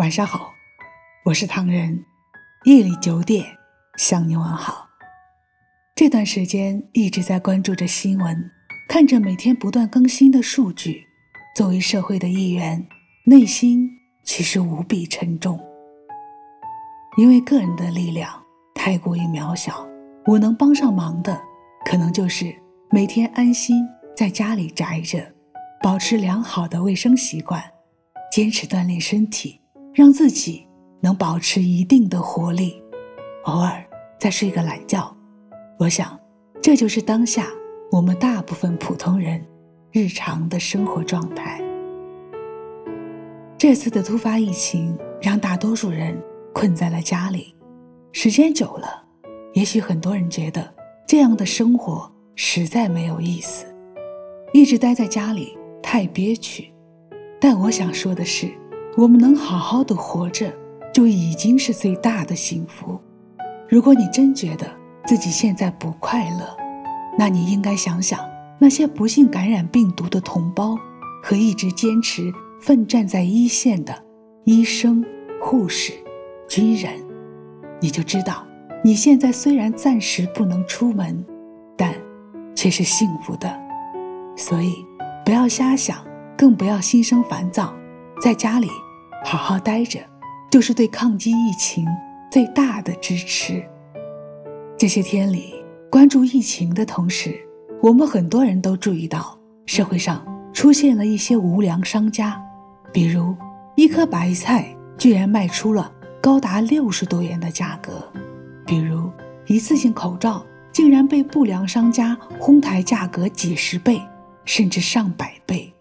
晚上好，我是唐人。夜里九点向你问好。这段时间一直在关注着新闻，看着每天不断更新的数据。作为社会的一员，内心其实无比沉重。因为个人的力量太过于渺小，我能帮上忙的，可能就是每天安心在家里宅着，保持良好的卫生习惯，坚持锻炼身体。让自己能保持一定的活力，偶尔再睡个懒觉，我想，这就是当下我们大部分普通人日常的生活状态。这次的突发疫情让大多数人困在了家里，时间久了，也许很多人觉得这样的生活实在没有意思，一直待在家里太憋屈。但我想说的是。我们能好好的活着，就已经是最大的幸福。如果你真觉得自己现在不快乐，那你应该想想那些不幸感染病毒的同胞和一直坚持奋战在一线的医生、护士、军人，你就知道你现在虽然暂时不能出门，但却是幸福的。所以，不要瞎想，更不要心生烦躁。在家里好好待着，就是对抗击疫情最大的支持。这些天里关注疫情的同时，我们很多人都注意到社会上出现了一些无良商家，比如一颗白菜居然卖出了高达六十多元的价格，比如一次性口罩竟然被不良商家哄抬价格几十倍甚至上百倍，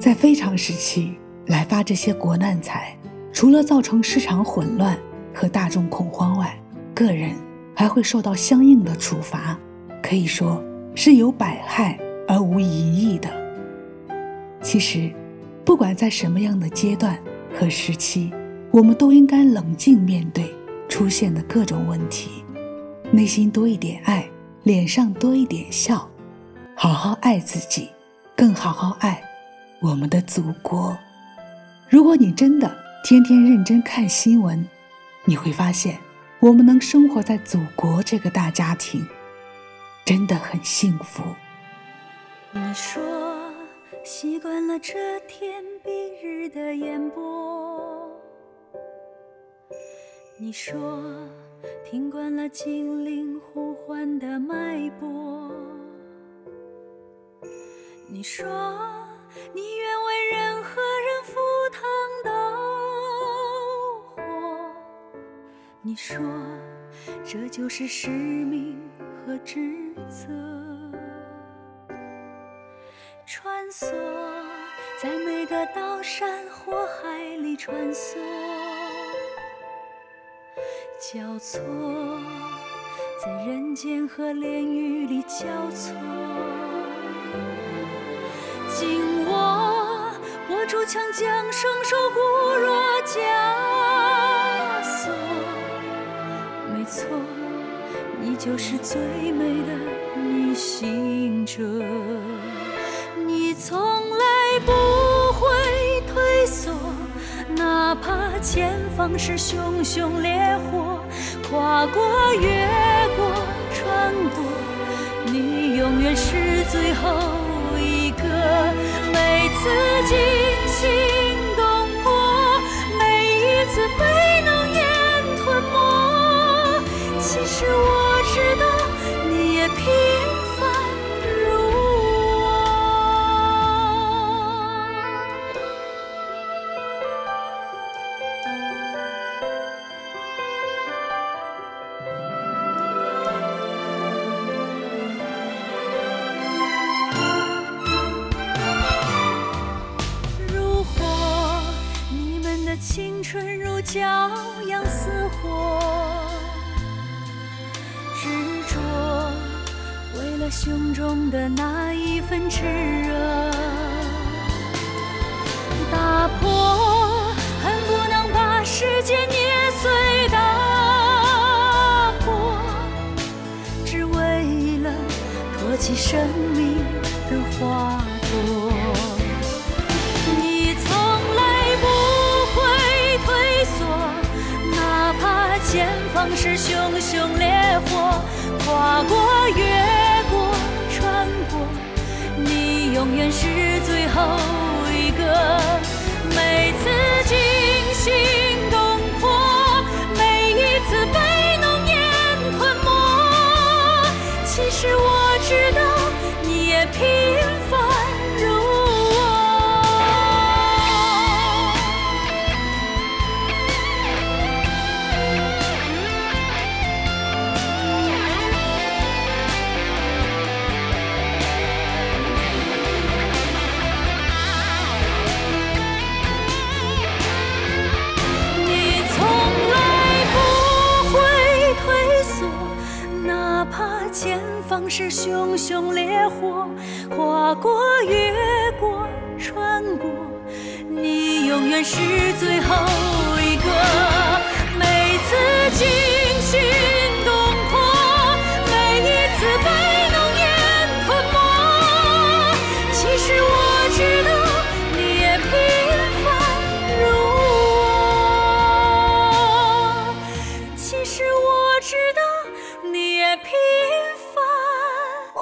在非常时期。来发这些国难财，除了造成市场混乱和大众恐慌外，个人还会受到相应的处罚，可以说是有百害而无一益的。其实，不管在什么样的阶段和时期，我们都应该冷静面对出现的各种问题，内心多一点爱，脸上多一点笑，好好爱自己，更好好爱我们的祖国。如果你真的天天认真看新闻，你会发现，我们能生活在祖国这个大家庭，真的很幸福。你说习惯了这天蔽日的烟波，你说听惯了精灵呼唤的脉搏，你说你愿为任何你说，这就是使命和职责。穿梭在每个刀山火海里穿梭，交错在人间和炼狱里交错。紧握握住枪将，双手固若枷。就是最美的逆行者。你从来不会退缩，哪怕前方是熊熊烈火，跨过、越过、穿过，你永远是最后青春如骄阳似火。执着为了胸中的那一份炽热，打破恨不能把世界捏碎打破，只为了托起生命是熊熊烈火，跨过、越过、穿过，你永远是最后一个。每次惊心动魄，每一次被浓烟吞没，其实我知道你也平凡是熊熊烈火，跨过、越过、穿过，你永远是最后